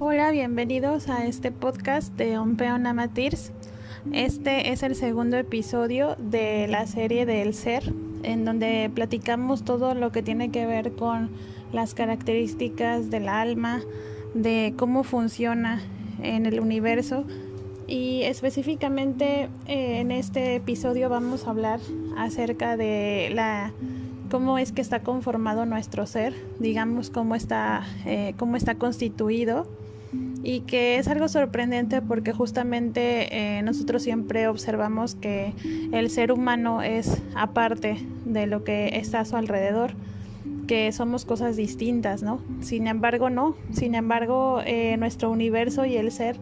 Hola, bienvenidos a este podcast de Ompeon Amatirs. Este es el segundo episodio de la serie del ser, en donde platicamos todo lo que tiene que ver con las características del alma, de cómo funciona en el universo y específicamente eh, en este episodio vamos a hablar acerca de la cómo es que está conformado nuestro ser, digamos cómo está, eh, cómo está constituido y que es algo sorprendente porque justamente eh, nosotros siempre observamos que el ser humano es aparte de lo que está a su alrededor que somos cosas distintas, ¿no? Sin embargo, no. Sin embargo, eh, nuestro universo y el ser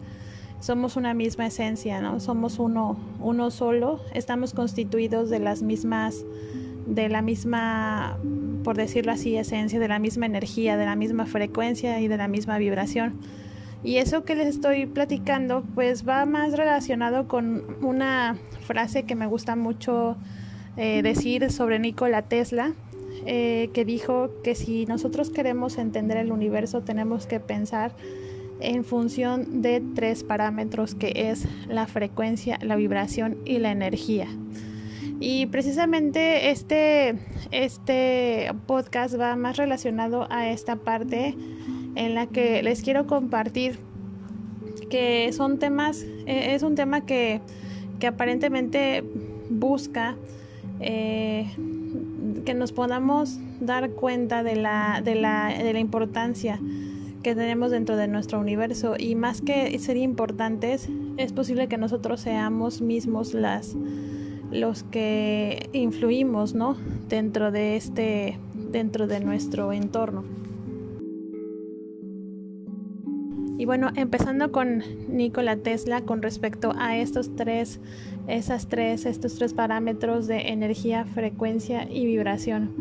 somos una misma esencia, ¿no? Somos uno, uno solo. Estamos constituidos de las mismas, de la misma, por decirlo así, esencia, de la misma energía, de la misma frecuencia y de la misma vibración. Y eso que les estoy platicando, pues va más relacionado con una frase que me gusta mucho eh, decir sobre Nikola Tesla, eh, que dijo que si nosotros queremos entender el universo tenemos que pensar en función de tres parámetros que es la frecuencia, la vibración y la energía. Y precisamente este, este podcast va más relacionado a esta parte en la que les quiero compartir que son temas, eh, es un tema que, que aparentemente busca eh, que nos podamos dar cuenta de la, de la, de la importancia que tenemos dentro de nuestro universo. Y más que ser importantes es posible que nosotros seamos mismos las los que influimos no dentro de este dentro de nuestro entorno y bueno empezando con Nikola Tesla con respecto a estos tres esas tres, estos tres parámetros de energía, frecuencia y vibración.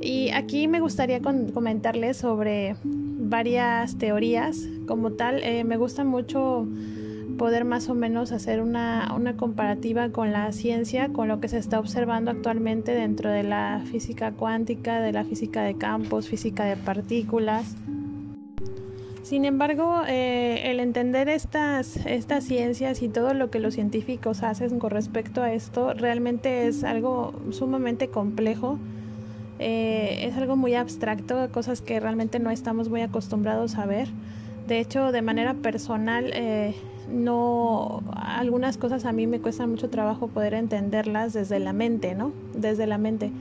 Y aquí me gustaría comentarles sobre varias teorías como tal. Eh, me gusta mucho poder más o menos hacer una, una comparativa con la ciencia, con lo que se está observando actualmente dentro de la física cuántica, de la física de campos, física de partículas. Sin embargo, eh, el entender estas, estas ciencias y todo lo que los científicos hacen con respecto a esto realmente es algo sumamente complejo. Eh, es algo muy abstracto, cosas que realmente no estamos muy acostumbrados a ver. De hecho, de manera personal, eh, no algunas cosas a mí me cuesta mucho trabajo poder entenderlas desde la mente, ¿no? Desde la mente.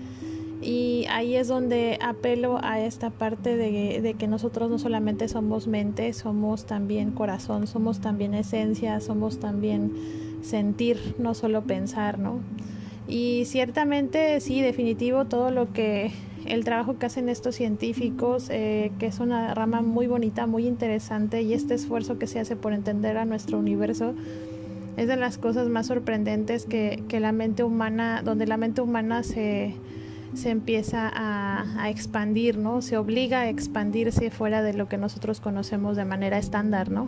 Y ahí es donde apelo a esta parte de, que nosotros no solamente somos mente, somos también corazón, somos también esencia, somos también sentir, no solo pensar, ¿no? Y ciertamente, sí, definitivo, todo lo que el trabajo que hacen estos científicos, eh, que es una rama muy bonita, muy interesante, y este esfuerzo que se hace por entender a nuestro universo, es de las cosas más sorprendentes que, la mente humana, donde la mente humana se se empieza a, expandir, ¿no? Se obliga a expandirse fuera de lo que nosotros conocemos de manera estándar, ¿no?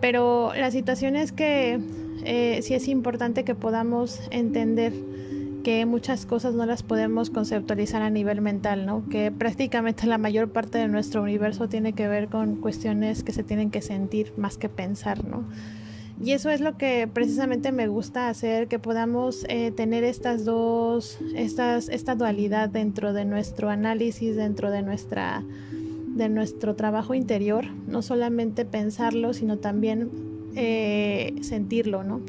Pero la situación es que eh, sí es importante que podamos entender que muchas cosas no las podemos conceptualizar a nivel mental, ¿no? Que prácticamente la mayor parte de nuestro universo tiene que ver con cuestiones que se tienen que sentir más que pensar, ¿no? Y eso es lo que precisamente me gusta hacer, que podamos eh, tener estas dos, estas, esta dualidad dentro de nuestro análisis, dentro de nuestra de nuestro trabajo interior, no solamente pensarlo, sino también eh, sentirlo, ¿no?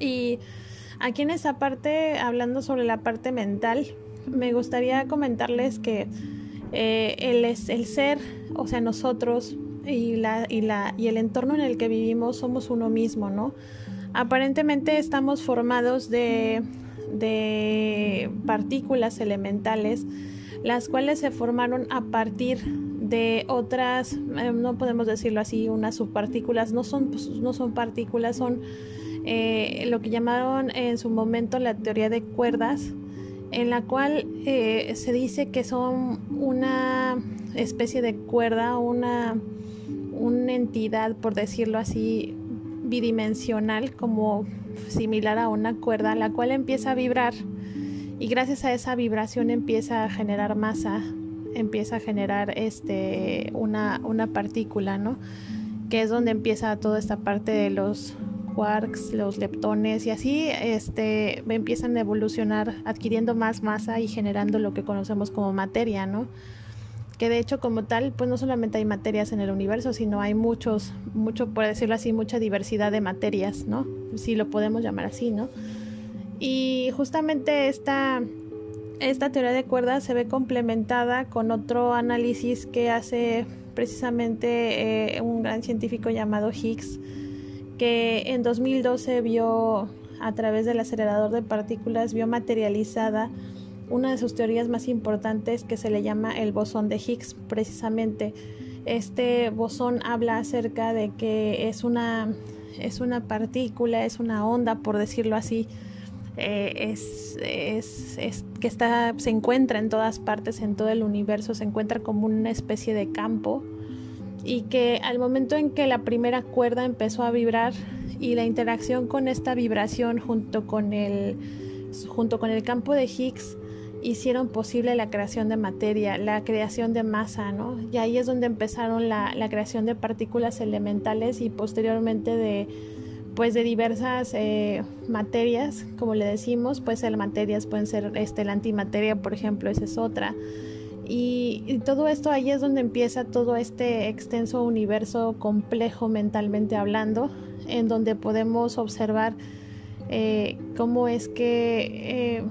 Y aquí en esta parte, hablando sobre la parte mental, me gustaría comentarles que eh, el, ser, o sea, nosotros y, la, y, la, y el entorno en el que vivimos somos uno mismo, ¿no? Aparentemente estamos formados de, de partículas elementales, las cuales se formaron a partir de otras, eh, no podemos decirlo así, unas subpartículas, no son, pues, no son partículas, son eh, lo que llamaron en su momento la teoría de cuerdas, en la cual eh, se dice que son una especie de cuerda, una una entidad, por decirlo así, bidimensional, como similar a una cuerda, la cual empieza a vibrar y gracias a esa vibración empieza a generar masa, empieza a generar este, una, una partícula, ¿no? que es donde empieza toda esta parte de los quarks, los leptones y así este, empiezan a evolucionar adquiriendo más masa y generando lo que conocemos como materia, ¿no? Que de hecho como tal, pues no solamente hay materias en el universo, sino hay muchos, mucho, por decirlo así, mucha diversidad de materias, ¿no? Si lo podemos llamar así, ¿no? Y justamente esta, esta teoría de cuerdas se ve complementada con otro análisis que hace precisamente eh, un gran científico llamado Higgs, en 2012 vio a través del acelerador de partículas, vio materializada una de sus teorías más importantes que se le llama el bosón de Higgs, precisamente. Este bosón habla acerca de que es una, es una partícula, es una onda, por decirlo así, eh, es, es, es, que está, se encuentra en todas partes, en todo el universo, se encuentra como una especie de campo y que al momento en que la primera cuerda empezó a vibrar y la interacción con esta vibración junto con el, junto con el campo de Higgs hicieron posible la creación de materia, la creación de masa, ¿no? Y ahí es donde empezaron la, la creación de partículas elementales y posteriormente de, pues de diversas eh, materias, como le decimos, pueden ser materias, pueden ser este, la antimateria, por ejemplo, esa es otra. Y, todo esto ahí es donde empieza todo este extenso universo complejo mentalmente hablando, en donde podemos observar eh, cómo es que eh,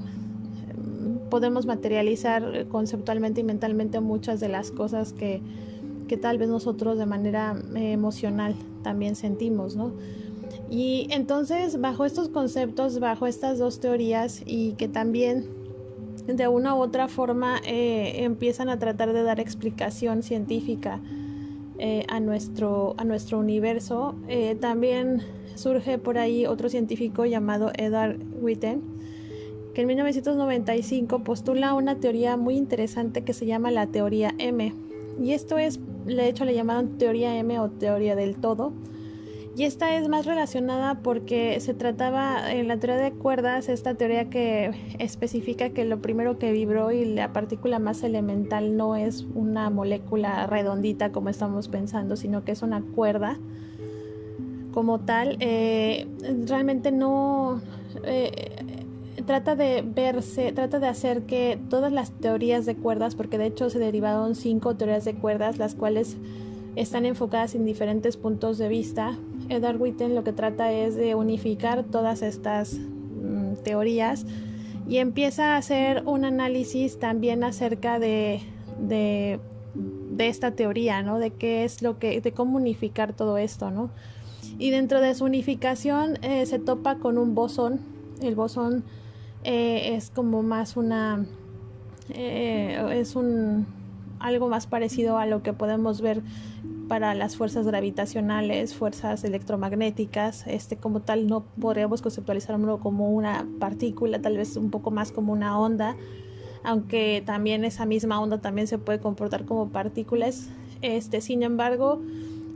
podemos materializar conceptualmente y mentalmente muchas de las cosas que, que tal vez nosotros de manera emocional también sentimos, ¿no? Y entonces, bajo estos conceptos, bajo estas dos teorías y que también de una u otra forma eh, empiezan a tratar de dar explicación científica eh, a, nuestro, a nuestro universo. Eh, también surge por ahí otro científico llamado Edward Witten, que en 1995 postula una teoría muy interesante que se llama la teoría M. Y esto es, de hecho, le llamaron teoría M o teoría del todo y esta es más relacionada porque se trataba en la teoría de cuerdas, esta teoría que especifica que lo primero que vibró y la partícula más elemental no es una molécula redondita como estamos pensando, sino que es una cuerda como tal. Eh, realmente no... Eh, trata de verse, trata de hacer que todas las teorías de cuerdas, porque de hecho se derivaron cinco teorías de cuerdas, las cuales están enfocadas en diferentes puntos de vista, Edward Witten lo que trata es de unificar todas estas mm, teorías y empieza a hacer un análisis también acerca de, de, esta teoría, ¿no? De qué es lo que, de cómo unificar todo esto, ¿no? Y dentro de su unificación eh, se topa con un bosón. El bosón eh, es como más una, eh, es un algo más parecido a lo que podemos ver para las fuerzas gravitacionales, fuerzas electromagnéticas, este como tal no podríamos conceptualizarlo como una partícula, tal vez un poco más como una onda, aunque también esa misma onda también se puede comportar como partículas. Este, sin embargo,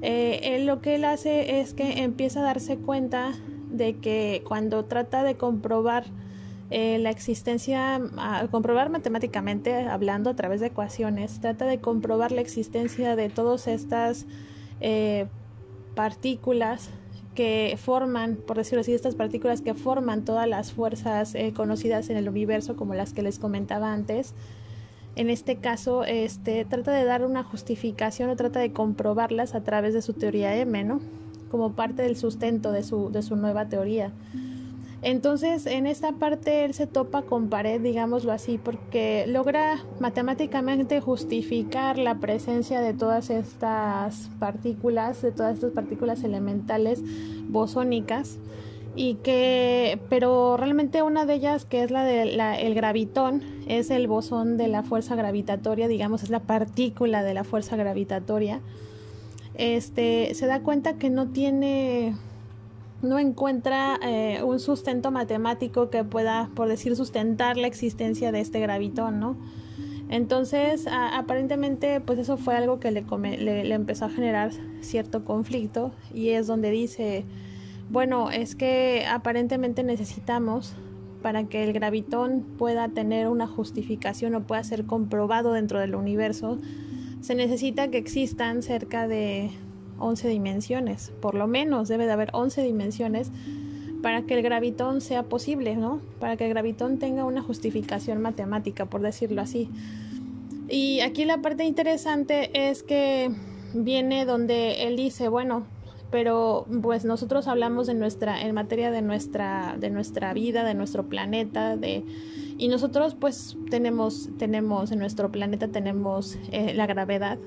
eh, él lo que él hace es que empieza a darse cuenta de que cuando trata de comprobar eh, la existencia, comprobar matemáticamente, hablando a través de ecuaciones, trata de comprobar la existencia de todas estas eh, partículas que forman, por decirlo así, estas partículas que forman todas las fuerzas eh, conocidas en el universo, como las que les comentaba antes. En este caso, este, trata de dar una justificación o trata de comprobarlas a través de su teoría M, ¿no? Como parte del sustento de su, de su nueva teoría. Entonces, en esta parte él se topa con pared, digámoslo así, porque logra matemáticamente justificar la presencia de todas estas partículas, de todas estas partículas elementales bosónicas y que pero realmente una de ellas que es la del gravitón es el bosón de la fuerza gravitatoria digamos es la partícula de la fuerza gravitatoria este se da cuenta que no tiene no encuentra eh, un sustento matemático que pueda, por decir, sustentar la existencia de este gravitón, ¿no? Entonces, aparentemente, pues eso fue algo que le, le, empezó a generar cierto conflicto y es donde dice, bueno, es que aparentemente necesitamos para que el gravitón pueda tener una justificación o pueda ser comprobado dentro del universo, se necesita que existan cerca de 11 dimensiones, por lo menos debe de haber 11 dimensiones para que el gravitón sea posible, ¿no? Para que el gravitón tenga una justificación matemática, por decirlo así. Y aquí la parte interesante es que viene donde él dice, bueno, pero pues nosotros hablamos de nuestra en materia de nuestra de nuestra vida, de nuestro planeta, de y nosotros pues tenemos tenemos en nuestro planeta tenemos eh, la gravedad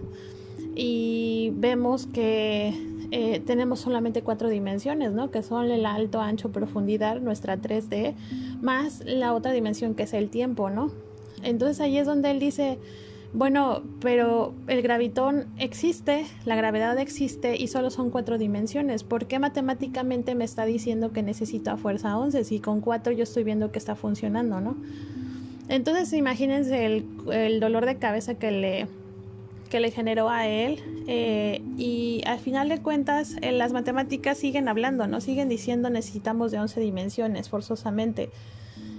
y vemos que eh, tenemos solamente cuatro dimensiones, ¿no? Que son el alto, ancho, profundidad, nuestra 3D, más la otra dimensión que es el tiempo, ¿no? Entonces ahí es donde él dice, bueno, pero el gravitón existe, la gravedad existe y solo son cuatro dimensiones. ¿Por qué matemáticamente me está diciendo que necesito a fuerza 11 si con cuatro yo estoy viendo que está funcionando, ¿no? Entonces imagínense el, el dolor de cabeza que le, que le generó a él eh, y al final de cuentas en las matemáticas siguen hablando, ¿no? Siguen diciendo necesitamos de 11 dimensiones forzosamente.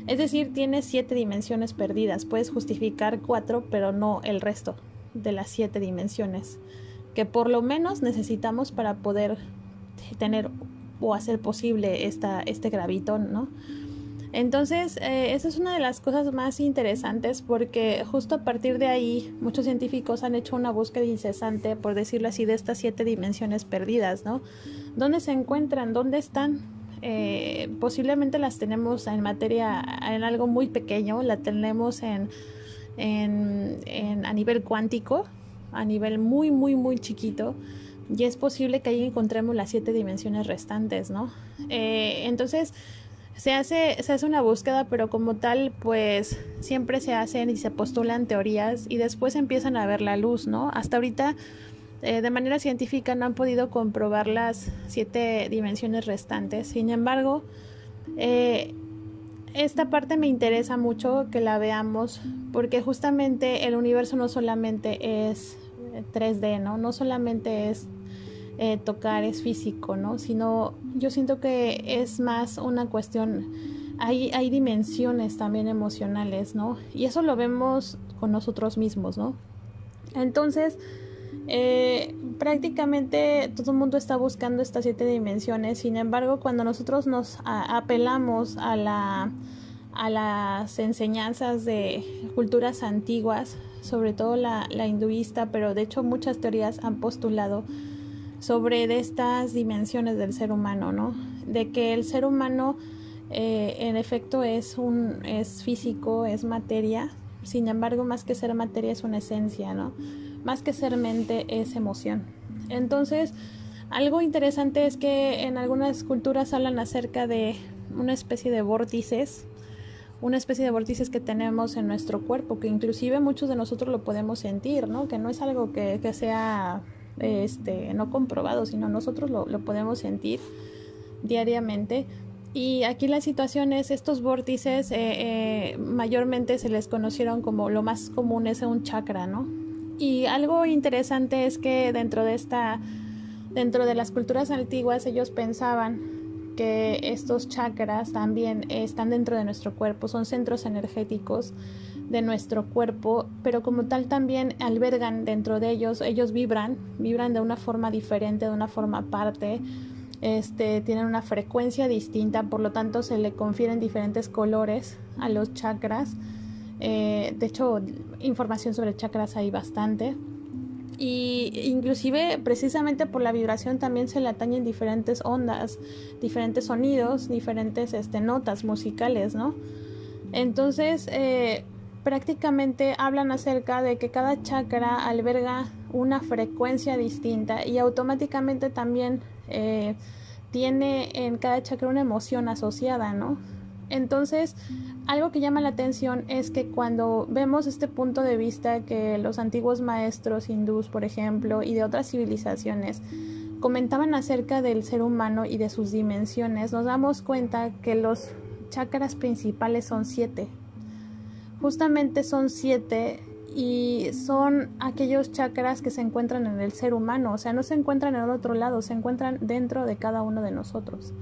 Es decir, tienes siete dimensiones perdidas. Puedes justificar cuatro, pero no el resto de las siete dimensiones que por lo menos necesitamos para poder tener o hacer posible esta, este gravitón, ¿no? Entonces, eh, esa es una de las cosas más interesantes porque justo a partir de ahí muchos científicos han hecho una búsqueda incesante, por decirlo así, de estas siete dimensiones perdidas, ¿no? ¿Dónde se encuentran? ¿Dónde están? Eh, posiblemente las tenemos en materia, en algo muy pequeño, la tenemos en, en, a nivel cuántico, a nivel muy, muy, muy chiquito, y es posible que ahí encontremos las siete dimensiones restantes, ¿no? Eh, entonces, se hace, se hace una búsqueda, pero como tal, pues siempre se hacen y se postulan teorías y después empiezan a ver la luz, ¿no? Hasta ahorita eh, de manera científica no han podido comprobar las siete dimensiones restantes. Sin embargo, eh, esta parte me interesa mucho que la veamos porque justamente el universo no solamente es 3D, ¿no? No solamente es eh, tocar, es físico, ¿no? Sino yo siento que es más una cuestión, hay, hay dimensiones también emocionales, ¿no? Y eso lo vemos con nosotros mismos, ¿no? Entonces, eh, prácticamente todo el mundo está buscando estas siete dimensiones, sin embargo, cuando nosotros nos apelamos a, la, a las enseñanzas de culturas antiguas, sobre todo la, hinduista, pero de hecho muchas teorías han postulado sobre estas dimensiones del ser humano, ¿no? De que el ser humano eh, en efecto es un es físico, es materia, sin embargo, más que ser materia es una esencia, ¿no? más que ser mente es emoción. Entonces, algo interesante es que en algunas culturas hablan acerca de una especie de vórtices, una especie de vórtices que tenemos en nuestro cuerpo, que inclusive muchos de nosotros lo podemos sentir, ¿no? Que no es algo que, sea este, no comprobado, sino nosotros lo, podemos sentir diariamente. Y aquí la situación es, estos vórtices eh, eh, mayormente se les conocieron como lo más común es un chakra, ¿no? Y algo interesante es que dentro de esta, dentro de las culturas antiguas, ellos pensaban que estos chakras también están dentro de nuestro cuerpo, son centros energéticos de nuestro cuerpo, pero como tal también albergan dentro de ellos, ellos vibran, vibran de una forma diferente, de una forma aparte, este, tienen una frecuencia distinta, por lo tanto se le confieren diferentes colores a los chakras eh, de hecho, información sobre chakras hay bastante. Y inclusive precisamente por la vibración también se le atañen diferentes ondas, diferentes sonidos, diferentes este, notas musicales, ¿no? Entonces, eh, prácticamente hablan acerca de que cada chakra alberga una frecuencia distinta y automáticamente también eh, tiene en cada chakra una emoción asociada, ¿no? Entonces, algo que llama la atención es que cuando vemos este punto de vista que los antiguos maestros hindús, por ejemplo, y de otras civilizaciones comentaban acerca del ser humano y de sus dimensiones, nos damos cuenta que los chakras principales son siete. Justamente son siete y son aquellos chakras que se encuentran en el ser humano, o sea, no se encuentran en otro lado, se encuentran dentro de cada uno de nosotros.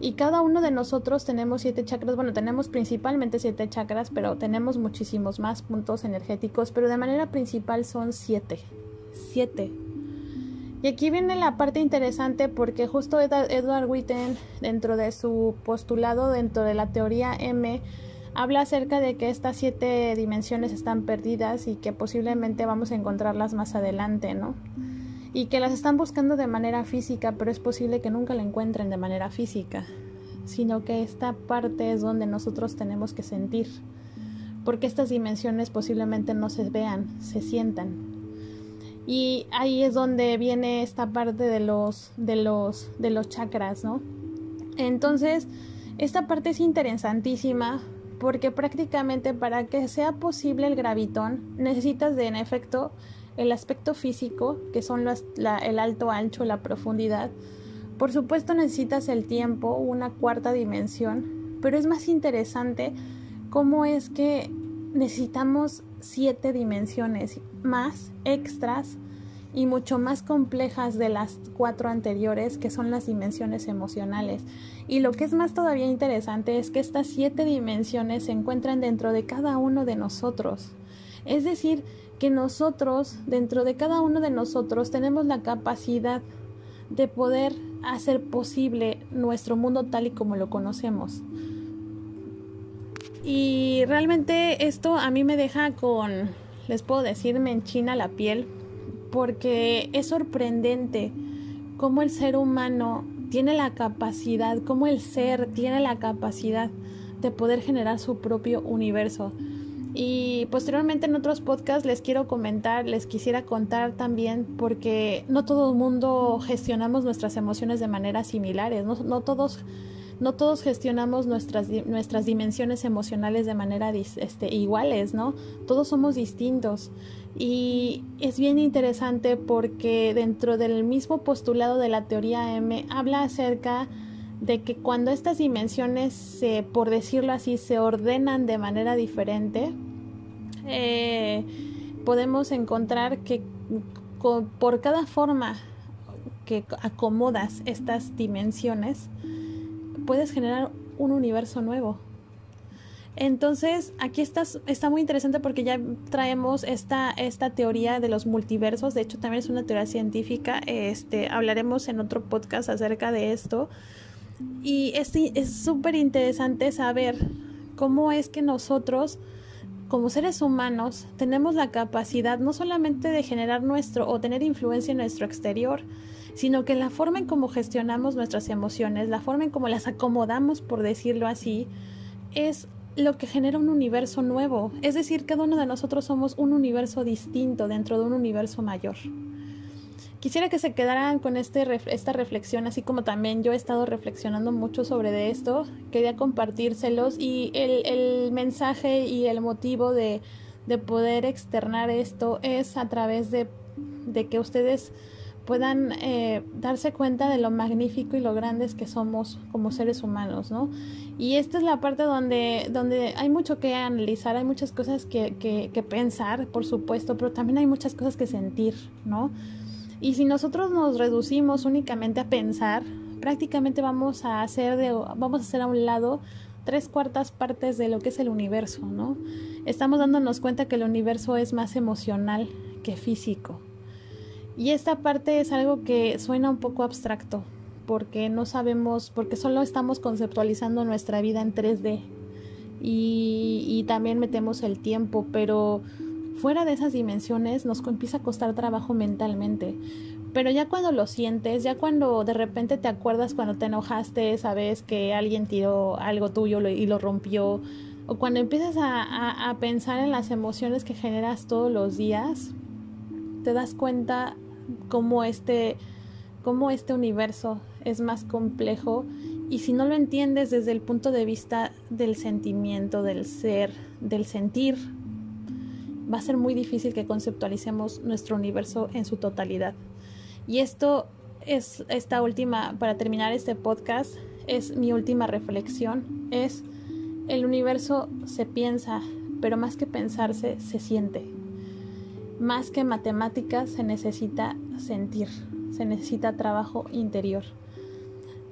Y cada uno de nosotros tenemos siete chakras, bueno, tenemos principalmente siete chakras, pero tenemos muchísimos más puntos energéticos, pero de manera principal son siete. Siete. Y aquí viene la parte interesante porque justo Edward Witten, dentro de su postulado, dentro de la teoría M, habla acerca de que estas siete dimensiones están perdidas y que posiblemente vamos a encontrarlas más adelante, ¿no? Y que las están buscando de manera física, pero es posible que nunca la encuentren de manera física, sino que esta parte es donde nosotros tenemos que sentir, porque estas dimensiones posiblemente no se vean, se sientan. Y ahí es donde viene esta parte de los, de los, de los chakras, ¿no? Entonces, esta parte es interesantísima porque prácticamente para que sea posible el gravitón necesitas de en efecto el aspecto físico, que son el alto, ancho, la profundidad. Por supuesto necesitas el tiempo, una cuarta dimensión, pero es más interesante cómo es que necesitamos siete dimensiones más extras y mucho más complejas de las cuatro anteriores, que son las dimensiones emocionales. Y lo que es más todavía interesante es que estas siete dimensiones se encuentran dentro de cada uno de nosotros. Es decir, que nosotros, dentro de cada uno de nosotros, tenemos la capacidad de poder hacer posible nuestro mundo tal y como lo conocemos. Y realmente esto a mí me deja con, les puedo decir, me enchina la piel porque es sorprendente cómo el ser humano tiene la capacidad, cómo el ser tiene la capacidad de poder generar su propio universo. Y posteriormente en otros podcasts les quiero comentar, les quisiera contar también, porque no todo el mundo gestionamos nuestras emociones de manera similares, no, no todos no todos gestionamos nuestras, nuestras dimensiones emocionales de manera este, iguales, ¿no? Todos somos distintos. Y es bien interesante porque dentro del mismo postulado de la teoría M habla acerca de que cuando estas dimensiones, por decirlo así, se ordenan de manera diferente, eh, podemos encontrar que por cada forma que acomodas estas dimensiones, puedes generar un universo nuevo. Entonces, aquí está, está muy interesante porque ya traemos esta, esta teoría de los multiversos. De hecho, también es una teoría científica. Este, hablaremos en otro podcast acerca de esto. Y es súper interesante saber cómo es que nosotros, como seres humanos, tenemos la capacidad no solamente de generar nuestro o tener influencia en nuestro exterior, sino que la forma en cómo gestionamos nuestras emociones, la forma en cómo las acomodamos, por decirlo así, es lo que genera un universo nuevo. Es decir, cada uno de nosotros somos un universo distinto dentro de un universo mayor. Quisiera que se quedaran con este, esta reflexión, así como también yo he estado reflexionando mucho sobre esto. Quería compartírselos y el, el mensaje y el motivo de, de, poder externar esto es a través de, de que ustedes puedan eh, darse cuenta de lo magnífico y lo grandes que somos como seres humanos, ¿no? Y esta es la parte donde, donde hay mucho que analizar, hay muchas cosas que, que, pensar, por supuesto, pero también hay muchas cosas que sentir, ¿no? Y si nosotros nos reducimos únicamente a pensar, prácticamente vamos a hacer de, vamos a hacer a un lado tres cuartas partes de lo que es el universo, ¿no? Estamos dándonos cuenta que el universo es más emocional que físico. Y esta parte es algo que suena un poco abstracto, porque no sabemos, porque solo estamos conceptualizando nuestra vida en 3D y, también metemos el tiempo, pero fuera de esas dimensiones nos empieza a costar trabajo mentalmente. Pero ya cuando lo sientes, ya cuando de repente te acuerdas cuando te enojaste, sabes que alguien tiró algo tuyo y lo rompió, o cuando empiezas a pensar en las emociones que generas todos los días, te das cuenta cómo este, cómo este universo es más complejo y si no lo entiendes desde el punto de vista del sentimiento, del ser, del sentir, va a ser muy difícil que conceptualicemos nuestro universo en su totalidad. Y esto es esta última, para terminar este podcast, es mi última reflexión, es el universo se piensa, pero más que pensarse, se siente. Más que matemáticas se necesita sentir, se necesita trabajo interior.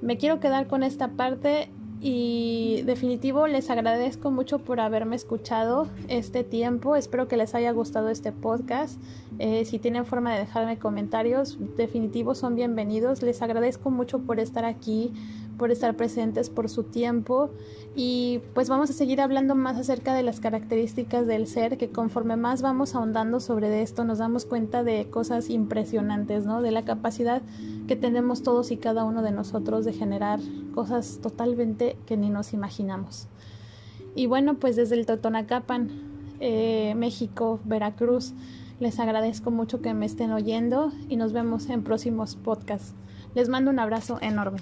Me quiero quedar con esta parte y definitivo les agradezco mucho por haberme escuchado este tiempo. Espero que les haya gustado este podcast. Eh, si tienen forma de dejarme comentarios, definitivo son bienvenidos. Les agradezco mucho por estar aquí, por estar presentes, por su tiempo. Y pues vamos a seguir hablando más acerca de las características del ser, que conforme más vamos ahondando sobre esto, nos damos cuenta de cosas impresionantes, ¿no? De la capacidad que tenemos todos y cada uno de nosotros de generar cosas totalmente que ni nos imaginamos. Y bueno, pues desde el Totonacapan, eh, México, Veracruz, les agradezco mucho que me estén oyendo y nos vemos en próximos podcasts. Les mando un abrazo enorme.